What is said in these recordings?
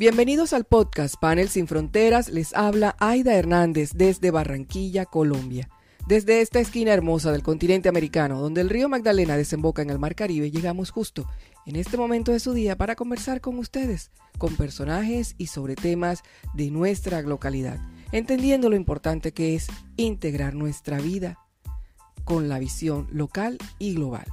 Bienvenidos al podcast Panel Sin Fronteras. Les habla Aida Hernández desde Barranquilla, Colombia. Desde esta esquina hermosa del continente americano, donde el río Magdalena desemboca en el Mar Caribe, llegamos justo en este momento de su día para conversar con ustedes, con personajes y sobre temas de nuestra localidad, entendiendo lo importante que es integrar nuestra vida con la visión local y global.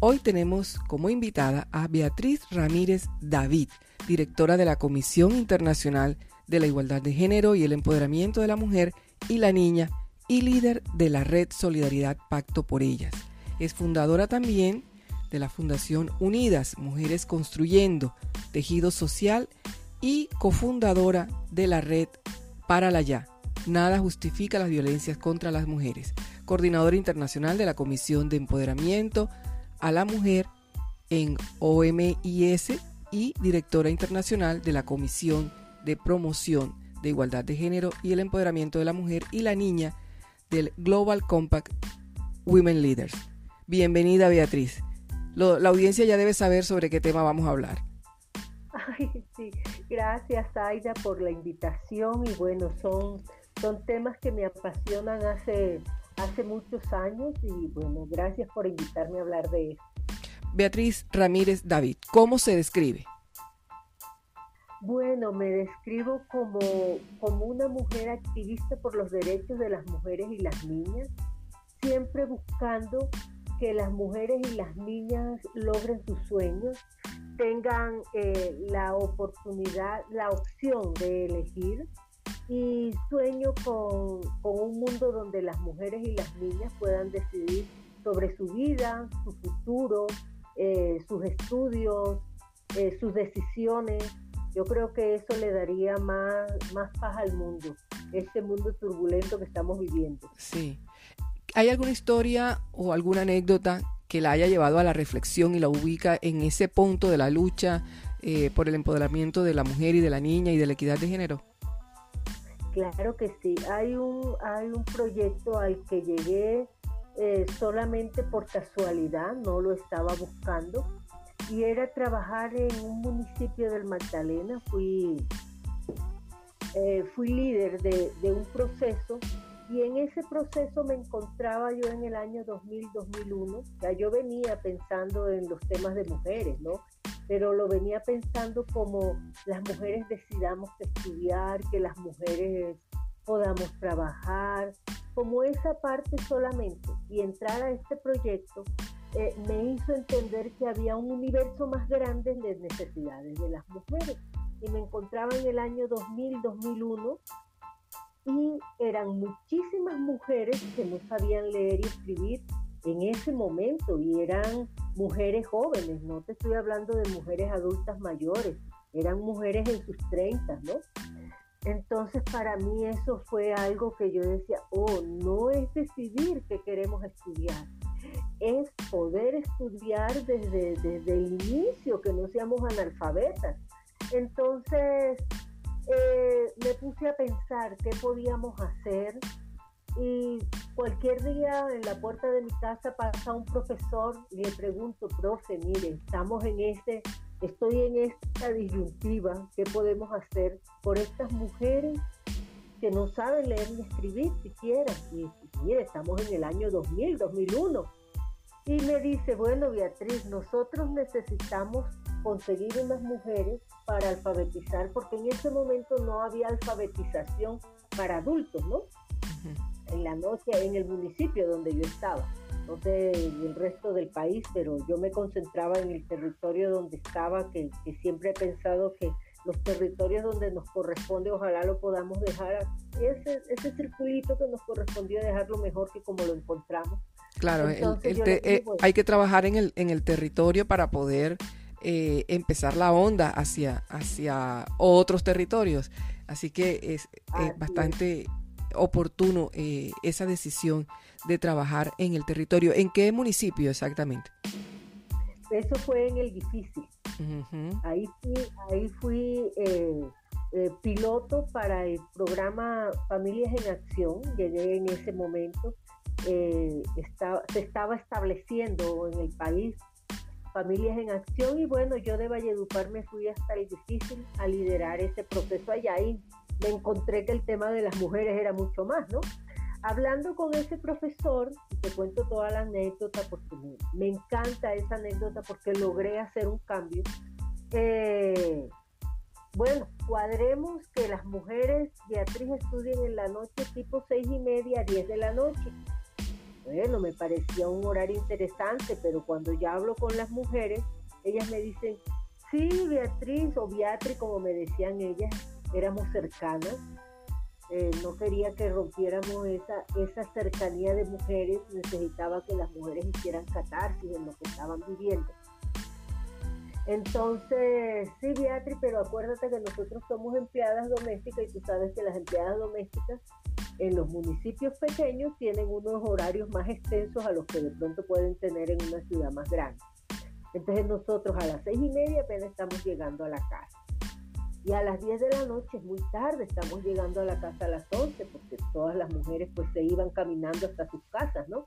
Hoy tenemos como invitada a Beatriz Ramírez David, directora de la Comisión Internacional de la Igualdad de Género y el Empoderamiento de la Mujer y la Niña y líder de la red Solidaridad Pacto por Ellas. Es fundadora también de la Fundación Unidas, Mujeres Construyendo, Tejido Social y cofundadora de la red Para la Ya. Nada justifica las violencias contra las mujeres. Coordinadora internacional de la Comisión de Empoderamiento a la Mujer en OMIS y directora internacional de la Comisión de Promoción de Igualdad de Género y el Empoderamiento de la Mujer y la Niña del Global Compact Women Leaders. Bienvenida Beatriz. la audiencia ya debe saber sobre qué tema vamos a hablar. Ay, sí. Gracias Aida por la invitación y bueno, son, son temas que me apasionan hace hace muchos años y bueno, gracias por invitarme a hablar de eso. Beatriz Ramírez David, ¿cómo se describe? Bueno, me describo como, como una mujer activista por los derechos de las mujeres y las niñas, siempre buscando que las mujeres y las niñas logren sus sueños, tengan eh, la oportunidad, la opción de elegir y sueño con, un mundo donde las mujeres y las niñas puedan decidir sobre su vida, su futuro, eh, sus estudios, eh, sus decisiones. Yo creo que eso le daría más, paz al mundo, este mundo turbulento que estamos viviendo. Sí. ¿Hay alguna historia o alguna anécdota que la haya llevado a la reflexión y la ubica en ese punto de la lucha eh, por el empoderamiento de la mujer y de la niña y de la equidad de género? Claro que sí, hay un, hay un proyecto al que llegué eh, solamente por casualidad, no lo estaba buscando, y era trabajar en un municipio del Magdalena. Fui, eh, fui líder de, de, un proceso y en ese proceso me encontraba yo en el año 2000-2001, ya yo venía pensando en los temas de mujeres, ¿no? Pero lo venía pensando como las mujeres decidamos estudiar, que las mujeres podamos trabajar, como esa parte solamente. Y entrar a este proyecto eh, me hizo entender que había un universo más grande de necesidades de las mujeres. Y me encontraba en el año 2000-2001 y eran muchísimas mujeres que no sabían leer y escribir en ese momento y eran mujeres jóvenes, no te estoy hablando de mujeres adultas mayores, eran mujeres en sus 30, ¿no? Entonces para mí eso fue algo que yo decía, oh, no es decidir que queremos estudiar, es poder estudiar desde, desde el inicio, que no seamos analfabetas. Entonces eh, me puse a pensar qué podíamos hacer y cualquier día en la puerta de mi casa pasa un profesor y le pregunto, profe, mire, estamos en este, estoy en esta disyuntiva, ¿qué podemos hacer por estas mujeres que no saben leer ni escribir siquiera? Y mire, estamos en el año 2000, 2001. Y me dice, bueno, Beatriz, nosotros necesitamos conseguir unas mujeres para alfabetizar, porque en ese momento no había alfabetización para adultos, ¿no? En la noche en el municipio donde yo estaba. No sé el resto del país, pero yo me concentraba en el territorio donde estaba, que, siempre he pensado que los territorios donde nos corresponde, ojalá lo podamos dejar, ese, ese circulito que nos correspondió dejarlo mejor que como lo encontramos. Claro, eh, hay que trabajar en el, en el territorio para poder eh, empezar la onda hacia, hacia otros territorios. Así que es, bastante oportuno eh, esa decisión de trabajar en el territorio. ¿En qué municipio exactamente? Eso fue en el difícil. Ahí fui, ahí fui eh, eh, piloto para el programa Familias en Acción. Llegué en ese momento. se estaba estableciendo en el país Familias en Acción y bueno, yo de Valledupar me fui hasta el difícil a liderar ese proceso allá y me encontré que el tema de las mujeres era mucho más, ¿no? Hablando con ese profesor, te cuento toda la anécdota porque me, encanta esa anécdota porque logré hacer un cambio. Eh, bueno, cuadremos que las mujeres, Beatriz, estudien en la noche tipo seis y media, 10 de la noche. Bueno, me parecía un horario interesante, pero cuando ya hablo con las mujeres, ellas me dicen, sí, Beatriz o Beatriz, como me decían ellas, éramos cercanas eh, no quería que rompiéramos esa, esa cercanía de mujeres, necesitaba que las mujeres hicieran catarsis en lo que estaban viviendo. Entonces, sí, Beatriz, pero acuérdate que nosotros somos empleadas domésticas y tú sabes que las empleadas domésticas en los municipios pequeños tienen unos horarios más extensos a los que de pronto pueden tener en una ciudad más grande. Entonces nosotros a las seis y media apenas estamos llegando a la casa. Y a las 10 de la noche es muy tarde, estamos llegando a la casa a las 11 porque todas las mujeres pues se iban caminando hasta sus casas, ¿no?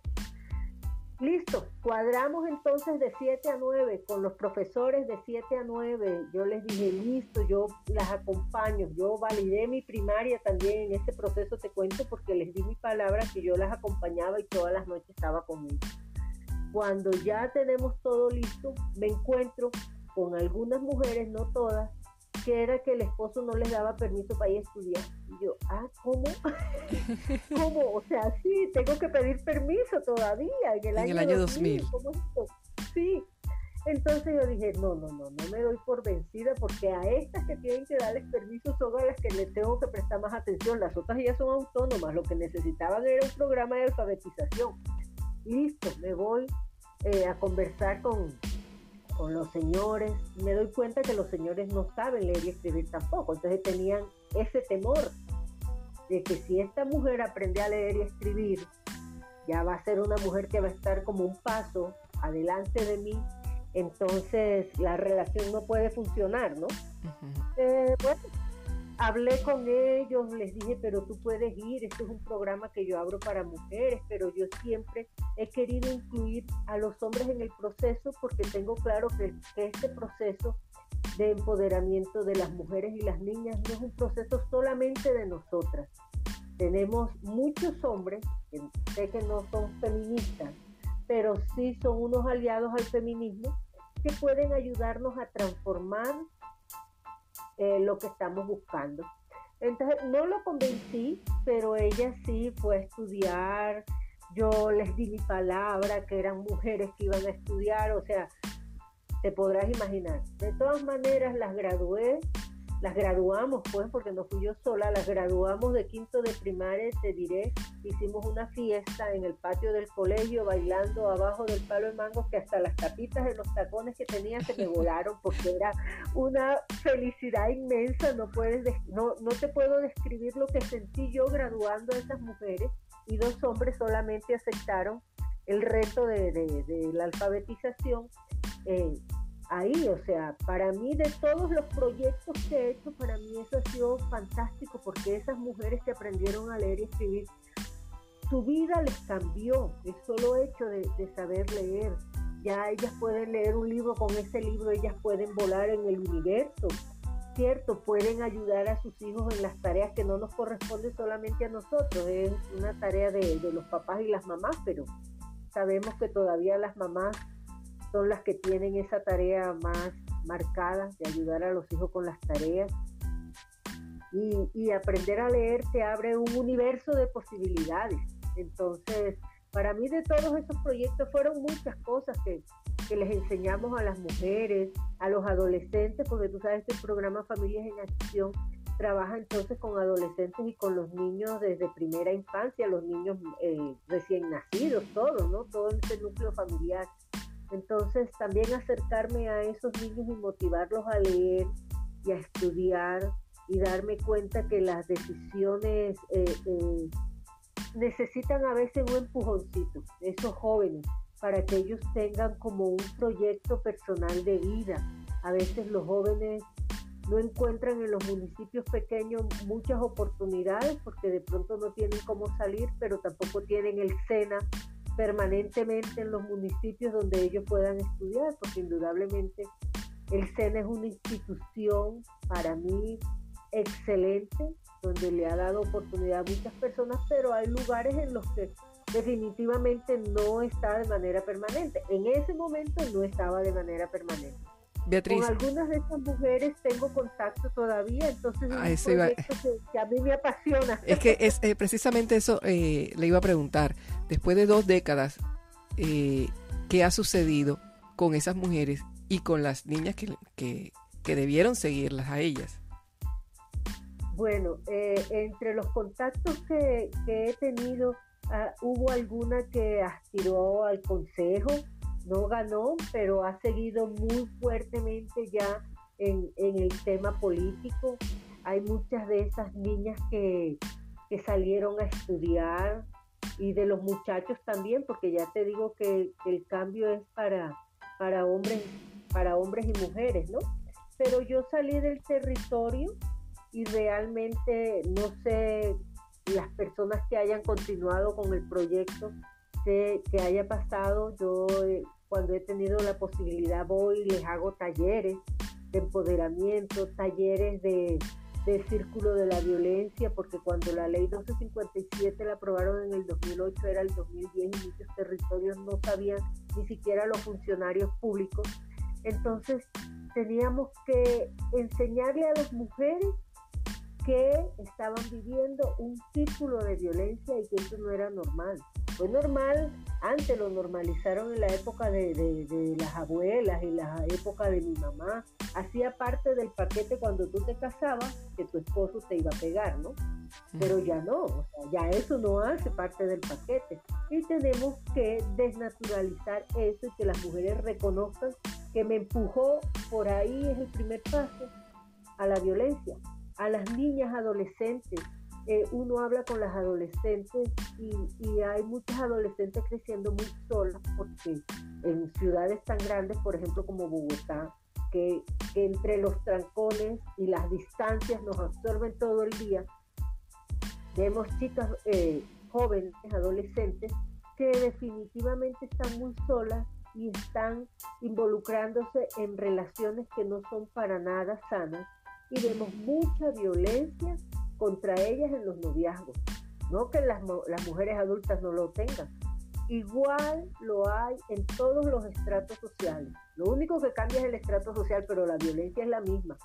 Listo, cuadramos entonces de 7 a 9 con los profesores de 7 a 9. Yo les dije, listo, yo las acompaño. Yo validé mi primaria también en ese proceso, te cuento, porque les di mi palabra que yo las acompañaba y todas las noches estaba conmigo. Cuando ya tenemos todo listo, me encuentro con algunas mujeres, no todas, que era que el esposo no les daba permiso para ir a estudiar. Y yo, ah, ¿cómo? ¿Cómo? O sea, sí, tengo que pedir permiso todavía en el, año, el año 2000. ¿Cómo es esto? Sí. Entonces yo dije, no, no, no, no me doy por vencida porque a estas que tienen que darles permiso son a las que les tengo que prestar más atención. Las otras ya son autónomas, lo que necesitaban era un programa de alfabetización. Listo, me voy eh, a conversar con, con los señores, me doy cuenta que los señores no saben leer y escribir tampoco, entonces tenían ese temor de que si esta mujer aprende a leer y escribir, ya va a ser una mujer que va a estar como un paso adelante de mí, entonces la relación no puede funcionar, ¿no? Eh, bueno, hablé con ellos, les dije, pero tú puedes ir, este es un programa que yo abro para mujeres, pero yo siempre he querido incluir a los hombres en el proceso porque tengo claro que, este proceso de empoderamiento de las mujeres y las niñas no es un proceso solamente de nosotras. Tenemos muchos hombres, que sé que no son feministas, pero sí son unos aliados al feminismo que pueden ayudarnos a transformar eh, lo que estamos buscando. Entonces, no lo convencí, pero ella sí fue a estudiar. Yo les di mi palabra que eran mujeres que iban a estudiar, o sea, te podrás imaginar. De todas maneras, las gradué las graduamos, pues, porque no fui yo sola, las graduamos de quinto de primaria, te diré, hicimos una fiesta en el patio del colegio, bailando abajo del palo de mango, que hasta las tapitas de los tacones que tenía se me volaron, porque era una felicidad inmensa, no, puedes, no, no te puedo describir lo que sentí yo graduando a esas mujeres, y dos hombres solamente aceptaron el reto de, de, la alfabetización. Eh, ahí, o sea, para mí de todos los proyectos que he hecho, para mí eso ha sido fantástico porque esas mujeres que aprendieron a leer y escribir, su vida les cambió, el solo hecho de, saber leer. Ya ellas pueden leer un libro, con ese libro ellas pueden volar en el universo, ¿cierto? Pueden ayudar a sus hijos en las tareas que no nos corresponden solamente a nosotros, es una tarea de, de los papás y las mamás, pero sabemos que todavía las mamás son las que tienen esa tarea más marcada de ayudar a los hijos con las tareas. Y, aprender a leer te abre un universo de posibilidades. Entonces, para mí de todos esos proyectos fueron muchas cosas que, que les enseñamos a las mujeres, a los adolescentes, porque tú sabes que el programa Familias en Acción trabaja entonces con adolescentes y con los niños desde primera infancia, los niños eh, recién nacidos, todos, ¿no? Todo ese núcleo familiar. Entonces también acercarme a esos niños y motivarlos a leer y a estudiar y darme cuenta que las decisiones eh, eh, necesitan a veces un empujoncito, esos jóvenes, para que ellos tengan como un proyecto personal de vida. A veces los jóvenes no encuentran en los municipios pequeños muchas oportunidades porque de pronto no tienen cómo salir, pero tampoco tienen el SENA permanentemente en los municipios donde ellos puedan estudiar, porque indudablemente el SENA es una institución para mí excelente, donde le ha dado oportunidad a muchas personas, pero hay lugares en los que definitivamente no está de manera permanente. En ese momento no estaba de manera permanente. Beatriz. Con algunas de estas mujeres tengo contacto todavía, entonces es un proyecto que, a mí me apasiona. Es que es eh, precisamente eso eh, le iba a preguntar. Después de dos décadas, eh, ¿qué ha sucedido con esas mujeres y con las niñas que, que, que debieron seguirlas a ellas? Bueno, entre los contactos que, que he tenido, ah, hubo alguna que aspiró al consejo, no ganó, pero ha seguido muy fuertemente ya en, el tema político. Hay muchas de esas niñas que, salieron a estudiar y de los muchachos también, porque ya te digo que el cambio es para, para, hombres, para hombres y mujeres, ¿no? Pero yo salí del territorio y realmente no sé las personas que hayan continuado con el proyecto que haya pasado. Yo eh, cuando he tenido la posibilidad voy y les hago talleres de empoderamiento, talleres de, del círculo de la violencia, porque cuando la ley 1257 la aprobaron en el 2008 era el 2010 y muchos territorios no sabían ni siquiera los funcionarios públicos. Entonces teníamos que enseñarle a las mujeres que estaban viviendo un círculo de violencia y que eso no era normal. Fue normal, antes lo normalizaron en la época de, las abuelas, en la época de mi mamá. Hacía parte del paquete cuando tú te casabas que tu esposo te iba a pegar, ¿no? Pero ya no, o sea, ya eso no hace parte del paquete. Y tenemos que desnaturalizar eso y que las mujeres reconozcan que me empujó por ahí es el primer paso a la violencia, a las niñas adolescentes eh, uno habla con las adolescentes y, hay muchas adolescentes creciendo muy solas porque en ciudades tan grandes, por ejemplo como Bogotá, que, entre los trancones y las distancias nos absorben todo el día, vemos chicas eh, jóvenes, adolescentes, que definitivamente están muy solas y están involucrándose en relaciones que no son para nada sanas y vemos mucha violencia contra ellas en los noviazgos. No que las, las mujeres adultas no lo tengan. Igual lo hay en todos los estratos sociales. Lo único que cambia es el estrato social, pero la violencia es la misma.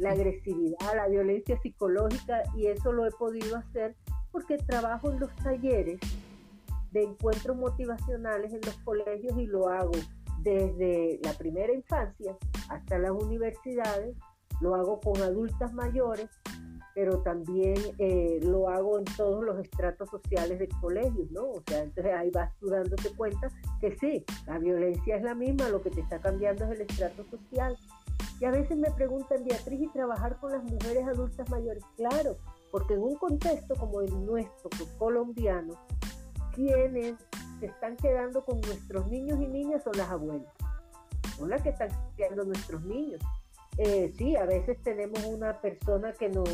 La agresividad, la violencia psicológica, y eso lo he podido hacer porque trabajo en los talleres de encuentros motivacionales en los colegios y lo hago desde la primera infancia hasta las universidades, lo hago con adultas mayores pero también eh, lo hago en todos los estratos sociales de colegios, ¿no? O sea, entonces ahí vas tú dándote cuenta que sí, la violencia es la misma, lo que te está cambiando es el estrato social. Y a veces me preguntan, Beatriz, ¿y trabajar con las mujeres adultas mayores? Claro, porque en un contexto como el nuestro, colombiano, quienes se están quedando con nuestros niños y niñas son las abuelas, son las que están criando nuestros niños. Eh, sí, a veces tenemos una persona que nos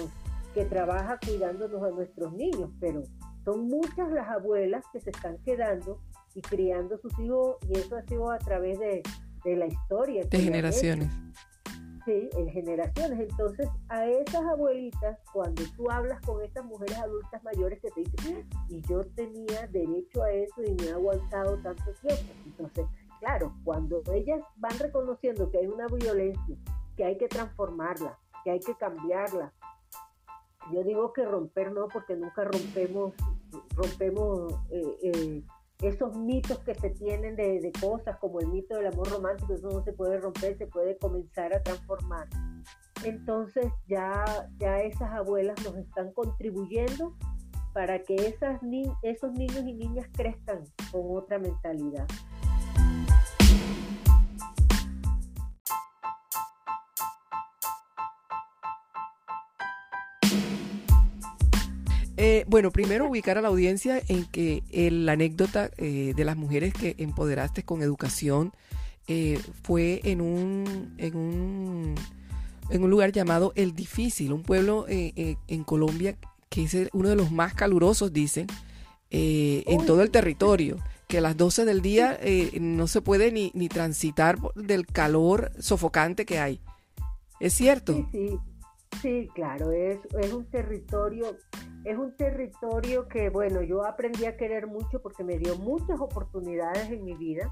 que trabaja cuidándonos a nuestros niños, pero son muchas las abuelas que se están quedando y criando sus hijos y eso ha sido a través de, la historia. De generaciones. Sí, en generaciones. Entonces, a esas abuelitas, cuando tú hablas con estas mujeres adultas mayores que te dicen, y yo tenía derecho a eso y me ha aguantado tanto tiempo. Entonces, claro, cuando ellas van reconociendo que hay una violencia, que hay que transformarla, que hay que cambiarla, yo digo que romper no, porque nunca rompemos, rompemos eh, eh, esos mitos que se tienen de, cosas como el mito del amor romántico, eso no se puede romper, se puede comenzar a transformar. Entonces ya, ya esas abuelas nos están contribuyendo para que esas esos niños y niñas crezcan con otra mentalidad. Eh, bueno, primero ubicar a la audiencia en que la anécdota eh, de las mujeres que empoderaste con educación eh, fue en un, en, un, en un lugar llamado El Difícil, un pueblo en Colombia que es uno de los más calurosos, dicen, en todo el territorio. que a las 12 del día eh, no se puede ni, ni transitar del calor sofocante que hay. ¿Es cierto? Sí, sí, sí claro, es, es un territorio, es un territorio que, bueno, yo aprendí a querer mucho porque me dio muchas oportunidades en mi vida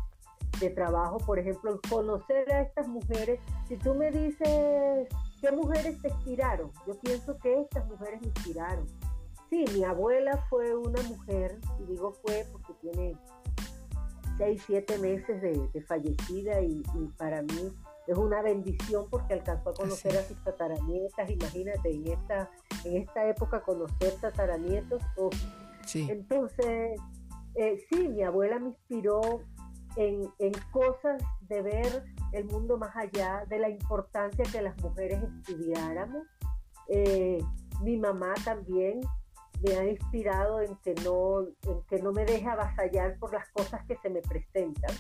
de trabajo, por ejemplo, conocer a estas mujeres. Si tú me dices qué mujeres te inspiraron, yo pienso que estas mujeres me inspiraron. Sí, mi abuela fue una mujer, y digo fue porque tiene seis, siete meses de, fallecida y, para mí es una bendición porque alcanzó a conocer a sus tataranietas, imagínate, en esta, en esta época conocer tataranietos. Entonces, eh, sí, mi abuela me inspiró en, cosas de ver el mundo más allá, de la importancia que las mujeres estudiáramos. Eh, mi mamá también me ha inspirado en que, no, en que no me deje avasallar por las cosas que se me presentan.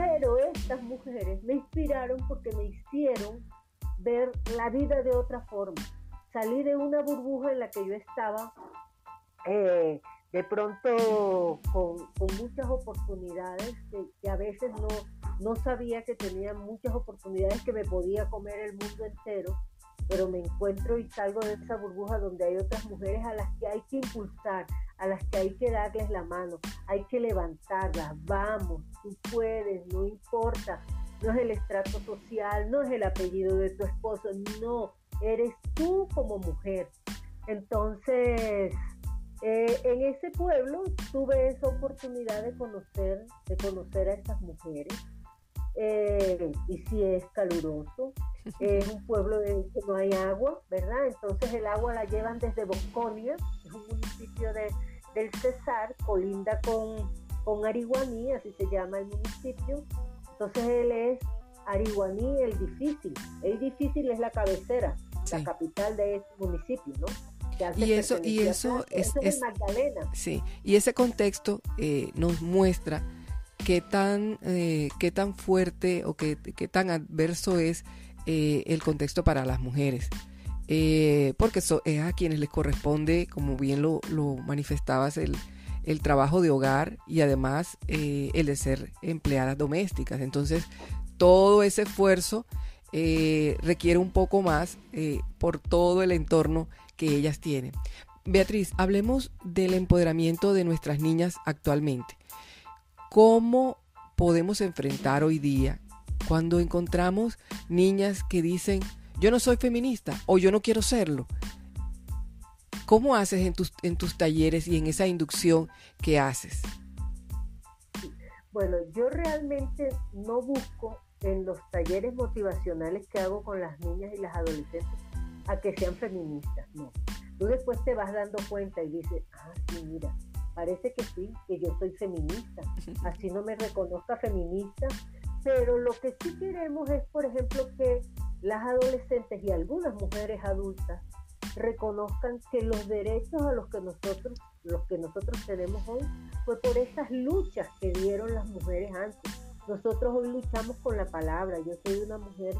Pero estas mujeres me inspiraron porque me hicieron ver la vida de otra forma. Salí de una burbuja en la que yo estaba eh, de pronto con, muchas oportunidades que, a veces no, no sabía que tenía muchas oportunidades que me podía comer el mundo entero, pero me encuentro y salgo de esa burbuja donde hay otras mujeres a las que hay que impulsar, a las que hay que darles la mano, hay que levantarlas, vamos, tú puedes, no importa, no es el estrato social, no es el apellido de tu esposo, no, eres tú como mujer. Entonces, eh, en ese pueblo tuve esa oportunidad de conocer, de conocer a estas mujeres. Eh, y si es caluroso, es un pueblo de que no hay agua, ¿verdad? Entonces el agua la llevan desde Bosconia, es un municipio de, del Cesar, colinda con, con Ariguaní, así se llama el municipio. Entonces él es Ariguaní el difícil. El difícil es la cabecera, la capital de ese municipio, ¿no? y eso y eso es, sí y ese contexto eh, nos muestra qué tan eh, qué tan fuerte o qué, qué tan adverso es eh, el contexto para las mujeres porque eso es a quienes les corresponde como bien lo, manifestabas el, el trabajo de hogar y además el de ser empleadas domésticas entonces todo ese esfuerzo requiere un poco más por todo el entorno que ellas tienen. Beatriz, hablemos del empoderamiento de nuestras niñas actualmente. ¿Cómo podemos enfrentar hoy día cuando encontramos niñas que dicen, yo no soy feminista o yo no quiero serlo? ¿Cómo haces en tus, en tus talleres y en esa inducción que haces? Bueno, yo realmente no busco en los talleres motivacionales que hago con las niñas y las adolescentes a que sean feministas, no. Tú después te vas dando cuenta y dices, ah, sí, mira, parece que sí, que yo soy feminista, así no me reconozca feminista, pero lo que sí queremos es, por ejemplo, que las adolescentes y algunas mujeres adultas reconozcan que los derechos a los que nosotros, los que nosotros tenemos hoy, fue por esas luchas que dieron las mujeres antes. Nosotros hoy luchamos con la palabra. Yo soy una mujer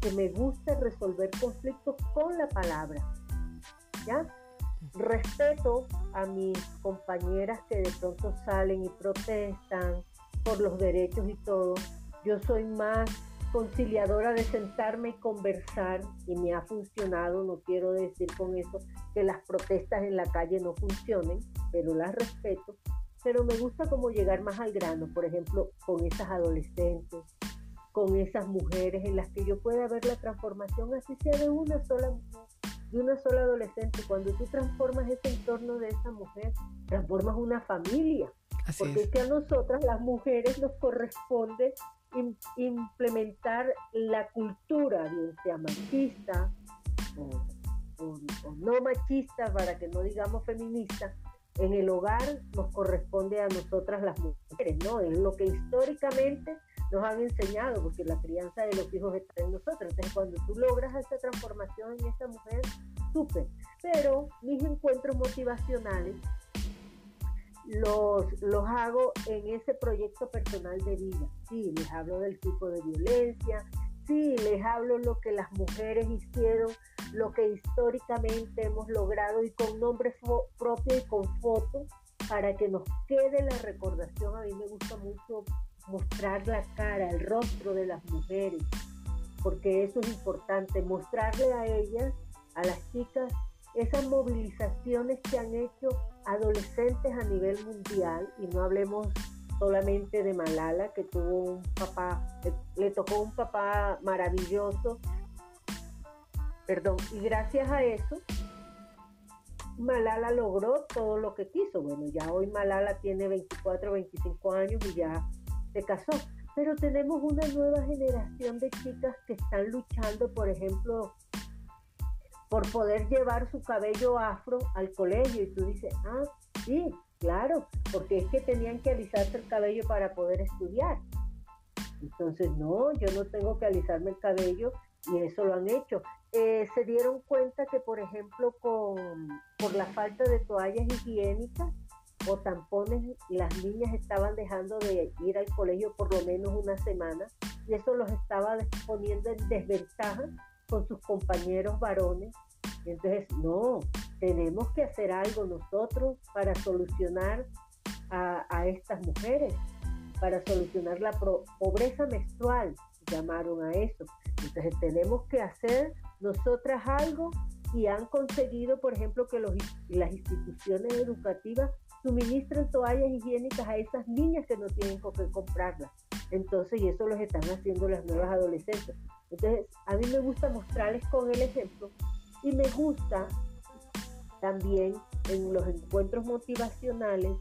que me gusta resolver conflictos con la palabra. ¿Ya? Respeto a mis compañeras que de pronto salen y protestan por los derechos y todo. Yo soy más conciliadora de sentarme y conversar y me ha funcionado, no quiero decir con eso que las protestas en la calle no funcionen, pero las respeto, pero me gusta como llegar más al grano, por ejemplo, con esas adolescentes, con esas mujeres en las que yo pueda ver la transformación, así sea de una sola mujer, de una sola adolescente. Cuando tú transformas ese entorno de esa mujer, transformas una familia. porque es. que a nosotras, las mujeres, nos corresponde implementar la cultura, bien sea machista o, no machista, para que no digamos feminista, en el hogar nos corresponde a nosotras las mujeres, ¿no? Es lo que históricamente nos han enseñado, porque la crianza de los hijos está en nosotros. Entonces, cuando tú logras esa transformación en esa mujer, súper. Pero mis encuentros motivacionales los, los hago en ese proyecto personal de vida. Sí, les hablo del tipo de violencia, sí, les hablo lo que las mujeres hicieron, lo que históricamente hemos logrado y con nombre propio y con fotos para que nos quede la recordación. A mí me gusta mucho mostrar la cara, el rostro de las mujeres, porque eso es importante, mostrarle a ellas, a las chicas, esas movilizaciones que han hecho adolescentes a nivel mundial, y no hablemos solamente de Malala, que tuvo un papá, le, tocó un papá maravilloso, perdón, y gracias a eso, Malala logró todo lo que quiso. Bueno, ya hoy Malala tiene 24, 25 años y ya se casó. Pero tenemos una nueva generación de chicas que están luchando, por ejemplo, por poder llevar su cabello afro al colegio. Y tú dices, ah, sí, claro, porque es que tenían que alisarse el cabello para poder estudiar. Entonces, no, yo no tengo que alisarme el cabello y eso lo han hecho. Eh, se dieron cuenta que, por ejemplo, con, por la falta de toallas higiénicas o tampones, las niñas estaban dejando de ir al colegio por lo menos una semana y eso los estaba poniendo en desventaja con sus compañeros varones. Entonces, no, tenemos que hacer algo nosotros para solucionar a, estas mujeres, para solucionar la pobreza menstrual, llamaron a eso. Entonces, tenemos que hacer nosotras algo y han conseguido, por ejemplo, que los, las instituciones educativas suministren toallas higiénicas a esas niñas que no tienen con qué comprarlas. Entonces, y eso lo están haciendo las nuevas adolescentes. Entonces, a mí me gusta mostrarles con el ejemplo y me gusta también en los encuentros motivacionales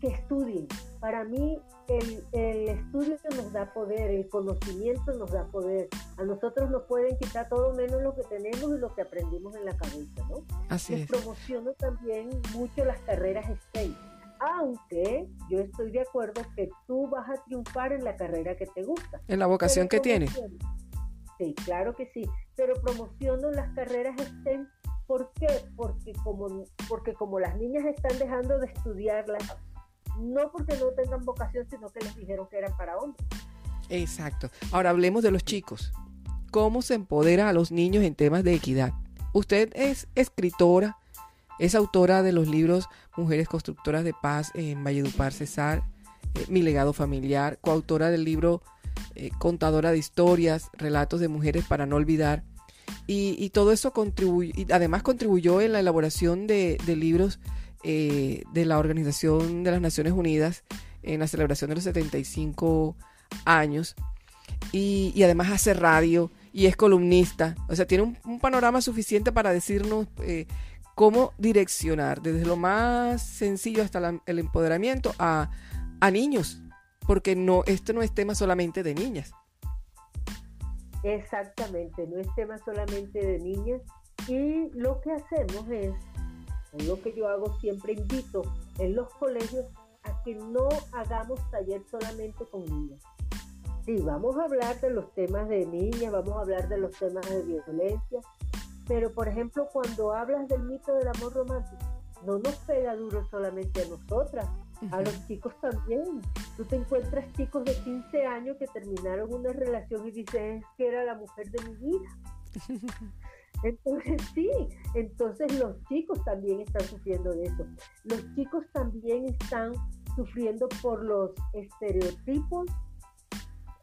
que estudien. Para mí el, el, estudio nos da poder, el conocimiento nos da poder. A nosotros nos pueden quitar todo menos lo que tenemos y lo que aprendimos en la cabeza, ¿no? Así Les promociono también mucho las carreras STEM. Aunque yo estoy de acuerdo que tú vas a triunfar en la carrera que te gusta. En la vocación que tienes. Sí, claro que sí. Pero promociono las carreras STEM ¿Por qué? Porque como, porque como las niñas están dejando de estudiarlas no porque no tengan vocación, sino que les dijeron que eran para hombres. Exacto. Ahora hablemos de los chicos. ¿Cómo se empodera a los niños en temas de equidad? Usted es escritora, es autora de los libros Mujeres Constructoras de Paz en Valledupar Cesar, eh, Mi legado familiar, coautora del libro eh, Contadora de Historias, Relatos de Mujeres para no olvidar. Y, todo eso contribuyó, y además contribuyó en la elaboración de, libros eh, de la Organización de las Naciones Unidas en la celebración de los 75 años. Y, además hace radio y es columnista. O sea, tiene un, panorama suficiente para decirnos eh, cómo direccionar desde lo más sencillo hasta el empoderamiento a, a niños. Porque no, esto no es tema solamente de niñas. Exactamente, no es tema solamente de niñas. Y lo que hacemos es es lo que yo hago, siempre invito en los colegios a que no hagamos taller solamente con niñas. Sí, vamos a hablar de los temas de niñas, vamos a hablar de los temas de violencia, pero por ejemplo cuando hablas del mito del amor romántico, no nos pega duro solamente a nosotras, a los chicos también. Tú te encuentras chicos de 15 años que terminaron una relación y dices que era la mujer de mi vida. Entonces sí, entonces los chicos también están sufriendo de eso. Los chicos también están sufriendo por los estereotipos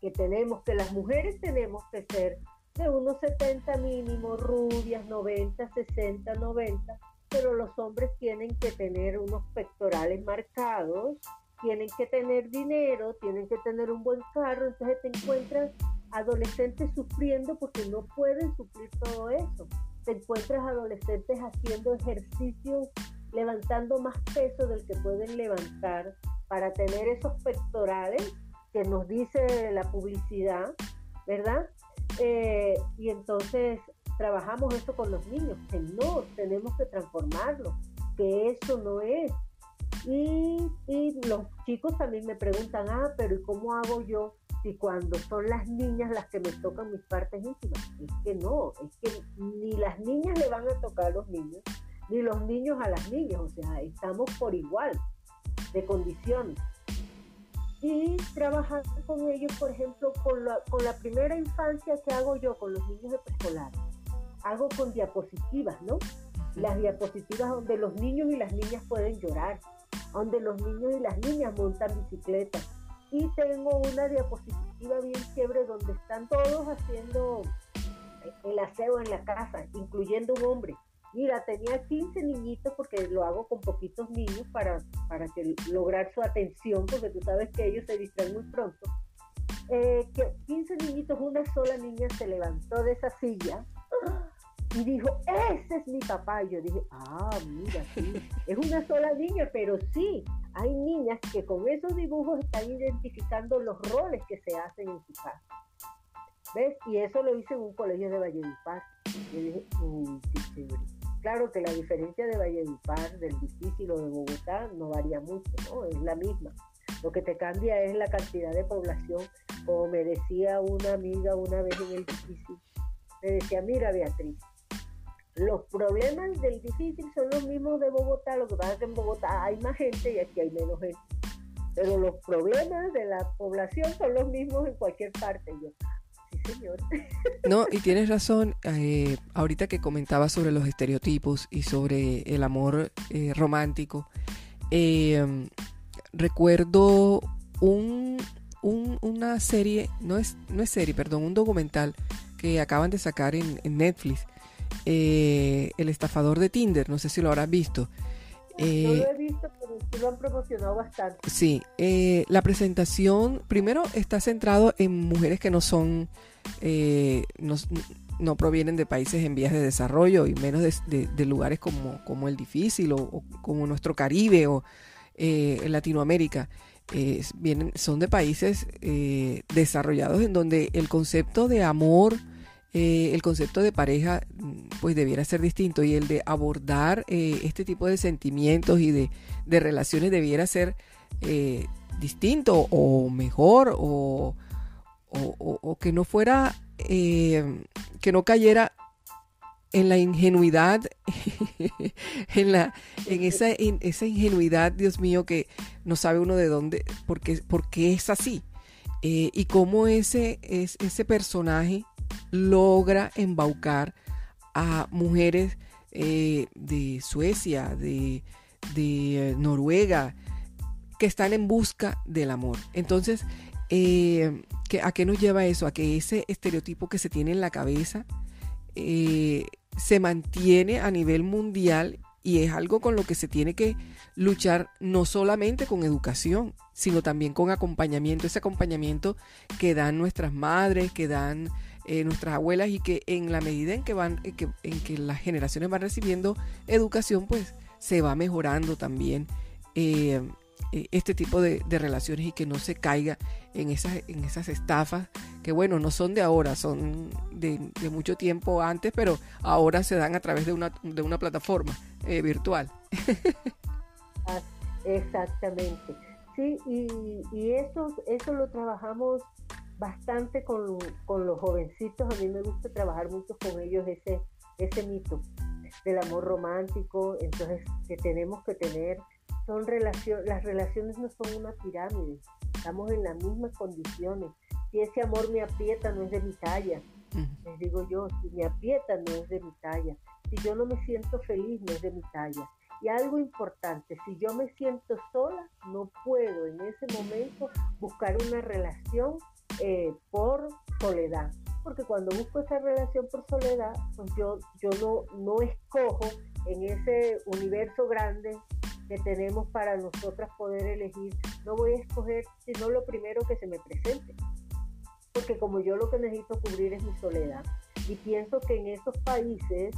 que tenemos, que las mujeres tenemos que ser de unos 70 mínimo, rubias, 90, 60, 90, pero los hombres tienen que tener unos pectorales marcados, tienen que tener dinero, tienen que tener un buen carro, entonces te encuentras adolescentes sufriendo porque no pueden suplir todo eso. Te encuentras adolescentes haciendo ejercicios, levantando más peso del que pueden levantar para tener esos pectorales que nos dice la publicidad, ¿verdad? Eh, y entonces trabajamos eso con los niños, que no, tenemos que transformarlo, que eso no es. Y, y los chicos también me preguntan, ah, pero ¿y cómo hago yo y cuando son las niñas las que me tocan mis partes íntimas. Es que no, es que ni las niñas le van a tocar a los niños, ni los niños a las niñas, o sea, estamos por igual de condiciones. Y trabajar con ellos, por ejemplo, con la, con la primera infancia que hago yo con los niños de preescolar, hago con diapositivas, ¿no? Las diapositivas donde los niños y las niñas pueden llorar, donde los niños y las niñas montan bicicleta. Y tengo una diapositiva bien chévere donde están todos haciendo el aseo en la casa, incluyendo un hombre. Mira, tenía 15 niñitos porque lo hago con poquitos niños para, para que, lograr su atención, porque tú sabes que ellos se distraen muy pronto. Eh, que 15 niñitos, una sola niña se levantó de esa silla y dijo, ese es mi papá. Y yo dije, ah, mira, sí, es una sola niña, pero sí, hay niñas que con esos dibujos están identificando los roles que se hacen en su casa. ¿Ves? Y eso lo hice en un colegio de Valledupar. Y dije, uy, qué chévere. Claro que la diferencia de Valledupar, del difícil o de Bogotá, no varía mucho, ¿no? Es la misma. Lo que te cambia es la cantidad de población. Como me decía una amiga una vez en el difícil, me decía, mira Beatriz, los problemas del difícil son los mismos de Bogotá, lo que pasa es que en Bogotá hay más gente y aquí hay menos gente. Pero los problemas de la población son los mismos en cualquier parte. yo, no, y tienes razón, eh, ahorita que comentaba sobre los estereotipos y sobre el amor eh, romántico, eh, recuerdo un, una serie, no es, no es serie, perdón, un documental que acaban de sacar en, Netflix, El estafador de Tinder, no sé si lo habrás visto. No lo he visto, pero sí lo han promocionado bastante. Sí, la presentación primero está centrado en mujeres que no son eh, no, provienen de países en vías de desarrollo y menos de, lugares como, como, el difícil o, como nuestro Caribe o eh, Latinoamérica. Eh, vienen, son de países eh, desarrollados en donde el concepto de amor, el concepto de pareja, pues debiera ser distinto y el de abordar este tipo de sentimientos y de, de relaciones debiera ser distinto o mejor o o, que no fuera, eh, que no cayera en la ingenuidad, en, la, en esa, esa ingenuidad, Dios mío, que no sabe uno de dónde, por qué, es así. Eh, y cómo ese, es, ese personaje logra embaucar a mujeres eh, de Suecia, de, de, Noruega, que están en busca del amor. Entonces, ¿A qué nos lleva eso? A que ese estereotipo que se tiene en la cabeza eh, se mantiene a nivel mundial y es algo con lo que se tiene que luchar no solamente con educación, sino también con acompañamiento, ese acompañamiento que dan nuestras madres, que dan eh, nuestras abuelas y que en la medida en que van, en que, en que las generaciones van recibiendo educación, pues se va mejorando también eh, eh, este tipo de, relaciones y que no se caiga en esas, en esas estafas que bueno, no son de ahora, son de, mucho tiempo antes, pero ahora se dan a través de una, de una plataforma eh, virtual. Ah, exactamente. Sí, y, y, eso, eso lo trabajamos bastante con, con, los jovencitos. A mí me gusta trabajar mucho con ellos ese, ese mito del amor romántico, entonces que tenemos que tener son relación, las relaciones no son una pirámide, estamos en las mismas condiciones. Si ese amor me aprieta, no es de mi talla. Les digo yo, si me aprieta, no es de mi talla. Si yo no me siento feliz, no es de mi talla. Y algo importante, si yo me siento sola, no puedo en ese momento buscar una relación eh, por soledad. Porque cuando busco esa relación por soledad, pues yo, no, no escojo en ese universo grande que tenemos para nosotras poder elegir, no voy a escoger sino lo primero que se me presente. Porque como yo lo que necesito cubrir es mi soledad. Y pienso que en esos países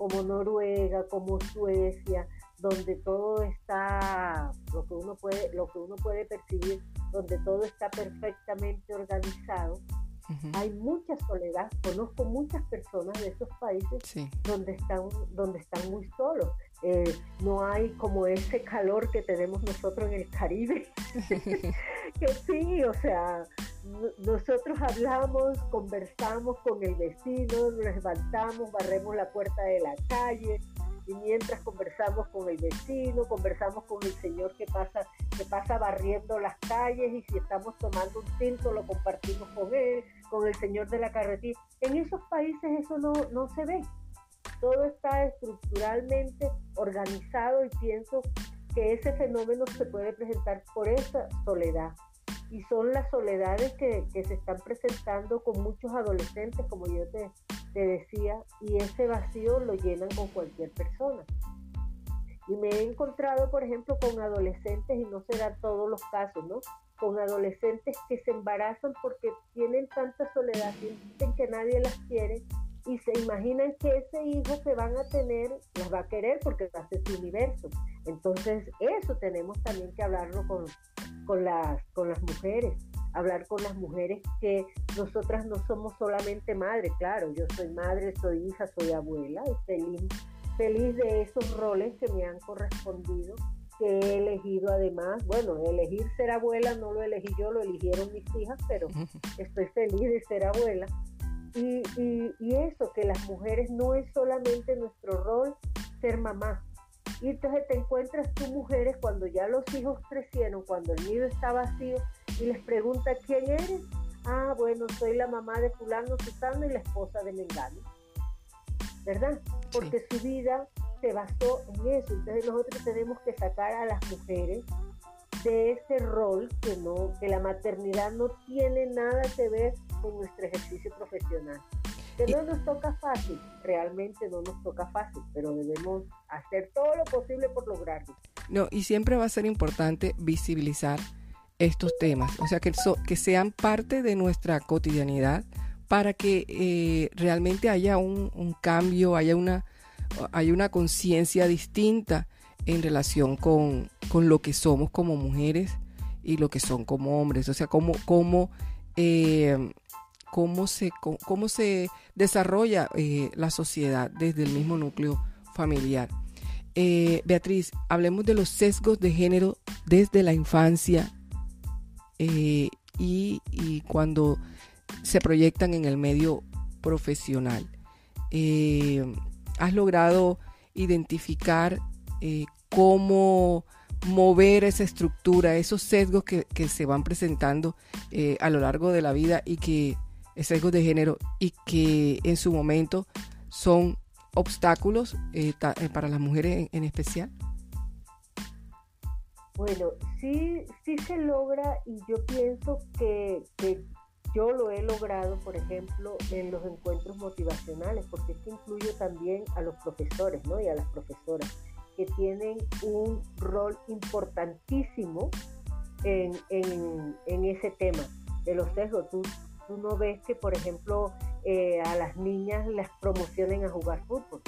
como Noruega, como Suecia, donde todo está, lo que uno puede, lo que uno puede percibir, donde todo está perfectamente organizado, hay mucha soledad. Conozco muchas personas de esos países donde están, donde están muy solos. Eh, no hay como ese calor que tenemos nosotros en el Caribe. que sí, o sea, nosotros hablamos, conversamos con el vecino, nos levantamos, barremos la puerta de la calle, y mientras conversamos con el vecino, conversamos con el señor que pasa, que pasa barriendo las calles y si estamos tomando un tinto lo compartimos con él, con el señor de la carretera. En esos países eso no, no se ve. Todo está estructuralmente organizado y pienso que ese fenómeno se puede presentar por esa soledad. Y son las soledades que, se están presentando con muchos adolescentes, como yo te, te decía, y ese vacío lo llenan con cualquier persona. Y me he encontrado, por ejemplo, con adolescentes, y no serán todos los casos, ¿no? Con adolescentes que se embarazan porque tienen tanta soledad, sienten que nadie las quiere y se imaginan que ese hijo que van a tener las va a querer porque va a ser su universo. Entonces, eso tenemos también que hablarlo con, con, las, con las mujeres, hablar con las mujeres que nosotras no somos solamente madres, claro, yo soy madre, soy hija, soy abuela, feliz, feliz de esos roles que me han correspondido, que he elegido además, bueno, elegir ser abuela no lo elegí yo, lo eligieron mis hijas, pero estoy feliz de ser abuela y, y, eso, que las mujeres no es solamente nuestro rol ser mamá. Y entonces te encuentras tú mujeres cuando ya los hijos crecieron, cuando el nido está vacío, y les pregunta quién eres. Ah, bueno, soy la mamá de fulano, Susana y la esposa de Mengano. ¿Verdad? Porque su vida se basó en eso. Entonces nosotros tenemos que sacar a las mujeres de ese rol que no, que la maternidad no tiene nada que ver con nuestro ejercicio profesional. Que no nos toca fácil, realmente no nos toca fácil, pero debemos hacer todo lo posible por lograrlo. No, y siempre va a ser importante visibilizar estos temas, o sea, que, que sean parte de nuestra cotidianidad para que eh, realmente haya un, un, cambio, haya una, haya una conciencia distinta en relación con, con, lo que somos como mujeres y lo que son como hombres, o sea, cómo, cómo eh, cómo se, cómo se desarrolla eh, la sociedad desde el mismo núcleo familiar. Eh, Beatriz, hablemos de los sesgos de género desde la infancia eh, y, cuando se proyectan en el medio profesional. ¿Has logrado identificar cómo mover esa estructura, esos sesgos que, que se van presentando a lo largo de la vida y que sesgos de género y que en su momento son obstáculos eh, eh, para las mujeres en, especial? Bueno, sí, sí se logra y yo pienso que, yo lo he logrado, por ejemplo, en los encuentros motivacionales, porque esto incluye también a los profesores ¿no? y a las profesoras, que tienen un rol importantísimo en, en ese tema de los sesgos. Tú tú no ves que, por ejemplo, eh, a las niñas las promocionen a jugar fútbol.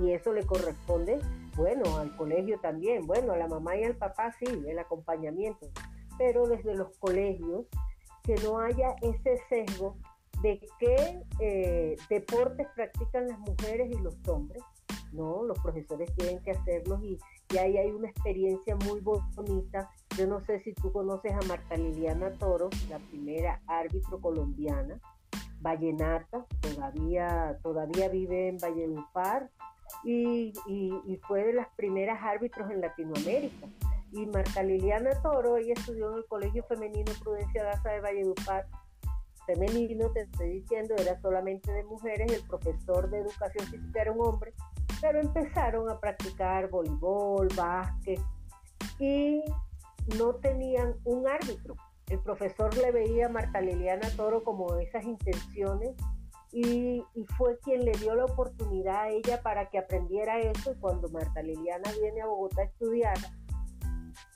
Y eso le corresponde, bueno, al colegio también, bueno, a la mamá y al papá sí, el acompañamiento. Pero desde los colegios, que no haya ese sesgo de qué eh, deportes practican las mujeres y los hombres, ¿no? Los profesores tienen que hacerlos y, y ahí hay una experiencia muy bonita yo no sé si tú conoces a Marta Liliana Toro, la primera árbitro colombiana, vallenata, todavía, todavía vive en Valledupar y, y, fue de las primeras árbitros en Latinoamérica. Y Marta Liliana Toro, ella estudió en el Colegio Femenino Prudencia Daza de Valledupar, femenino, te estoy diciendo, era solamente de mujeres, el profesor de educación física era un hombre, pero empezaron a practicar voleibol, básquet y no tenían un árbitro. El profesor le veía a Marta Liliana Toro como esas intenciones y, fue quien le dio la oportunidad a ella para que aprendiera eso. Y cuando Marta Liliana viene a Bogotá a estudiar,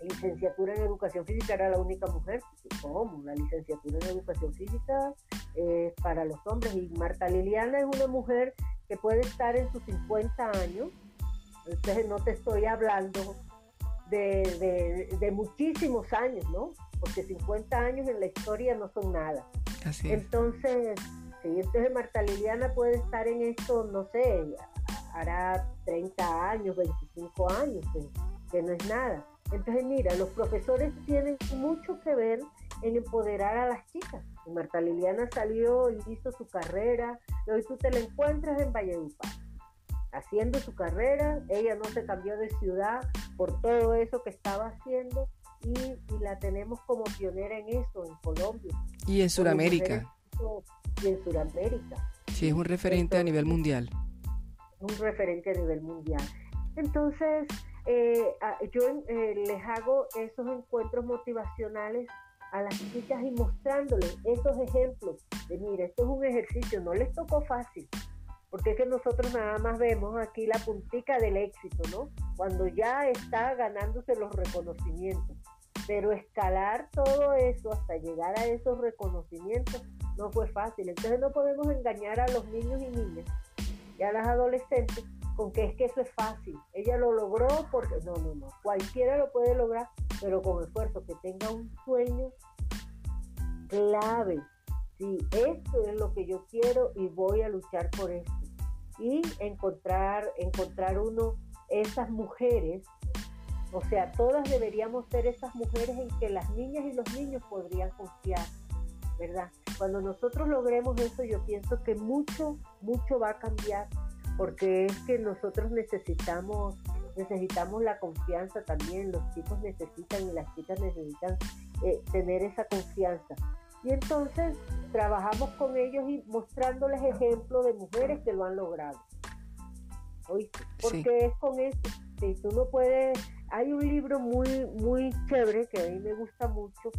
licenciatura en educación física era la única mujer. ¿Cómo? La licenciatura en educación física es para los hombres. Y Marta Liliana es una mujer que puede estar en sus 50 años. Entonces no te estoy hablando de, muchísimos años, ¿no? Porque 50 años en la historia no son nada. Entonces, sí, entonces Marta Liliana puede estar en esto, no sé, hará 30 años, 25 años, que, no es nada. Entonces, mira, los profesores tienen mucho que ver en empoderar a las chicas. Marta Liliana salió y hizo su carrera, y hoy tú te la encuentras en Valledupar haciendo su carrera, ella no se cambió de ciudad por todo eso que estaba haciendo y, la tenemos como pionera en eso, en Colombia. Y en Sudamérica. Y en Sudamérica. Sí, es un referente a nivel mundial. Un referente a nivel mundial. Entonces, eh, yo eh, les hago esos encuentros motivacionales a las chicas y mostrándoles esos ejemplos de, mira, esto es un ejercicio, no les tocó fácil, porque es que nosotros nada más vemos aquí la puntica del éxito, ¿no? Cuando ya está ganándose los reconocimientos. Pero escalar todo eso hasta llegar a esos reconocimientos no fue fácil. Entonces no podemos engañar a los niños y niñas y a las adolescentes con que es que eso es fácil. Ella lo logró porque no, no, no. Cualquiera lo puede lograr, pero con esfuerzo, que tenga un sueño clave. Sí, esto es lo que yo quiero y voy a luchar por esto. Y encontrar, encontrar uno, esas mujeres, o sea, todas deberíamos ser esas mujeres en que las niñas y los niños podrían confiar, ¿verdad? Cuando nosotros logremos eso, yo pienso que mucho, mucho va a cambiar, porque es que nosotros necesitamos necesitamos la confianza también, los chicos necesitan y las chicas necesitan eh, tener esa confianza. Y entonces trabajamos con ellos y mostrándoles ejemplos de mujeres que lo han logrado. ¿Oíste? Porque es con eso. Si tú no puedes. Hay un libro muy, muy chévere que a mí me gusta mucho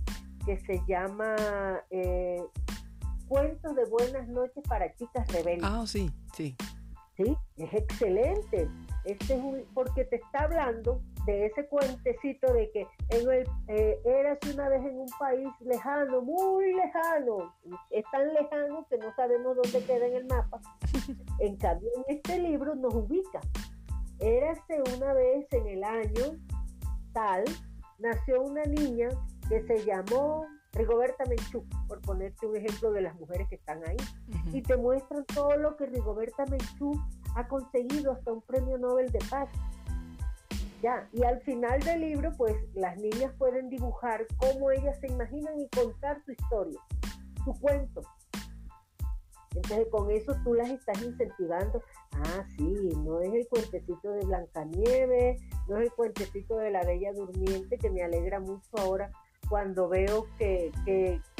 que se llama eh, Cuentos de Buenas noches para chicas rebeldes. Ah, sí, sí. Sí, es excelente. Este es un, porque te está hablando de ese cuentecito de que en el, eh, eras una vez en un país lejano, muy lejano, es tan lejano que no sabemos dónde queda en el mapa. En cambio, en este libro nos ubica. Érase una vez en el año tal, nació una niña que se llamó Rigoberta Menchú, por ponerte un ejemplo de las mujeres que están ahí. Y te muestran todo lo que Rigoberta Menchú ha conseguido hasta un premio Nobel de Paz. Ya, y al final del libro, pues las niñas pueden dibujar cómo ellas se imaginan y contar su historia, su cuento. Entonces con eso tú las estás incentivando. Ah, sí, no es el cuentecito de Blancanieves, no es el cuentecito de la Bella Durmiente, que me alegra mucho ahora cuando veo que,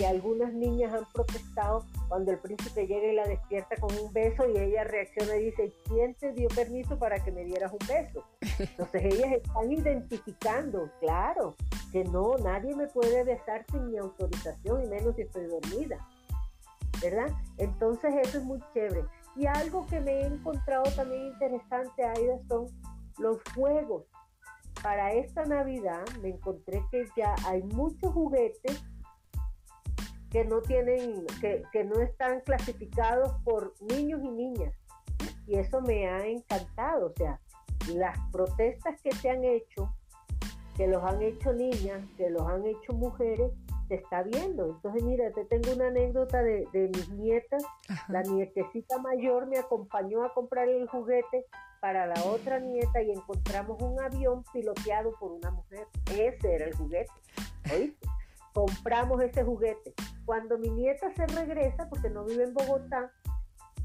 algunas niñas han protestado cuando el príncipe llega y la despierta con un beso y ella reacciona y dice, ¿quién te dio permiso para que me dieras un beso? Entonces ellas están identificando, claro, que no, nadie me puede besar sin mi autorización y menos si estoy dormida, ¿verdad? Entonces eso es muy chévere. Y algo que me he encontrado también interesante, Aida, son los juegos para esta Navidad me encontré que ya hay muchos juguetes que no tienen, que, no están clasificados por niños y niñas. Y eso me ha encantado. O sea, las protestas que se han hecho, que los han hecho niñas, que los han hecho mujeres, se está viendo. Entonces, mira, te tengo una anécdota de, mis nietas. La nietecita mayor me acompañó a comprar el juguete para la otra nieta y encontramos un avión piloteado por una mujer. Ese era el juguete. ¿Oíste? Compramos ese juguete. Cuando mi nieta se regresa, porque no vive en Bogotá,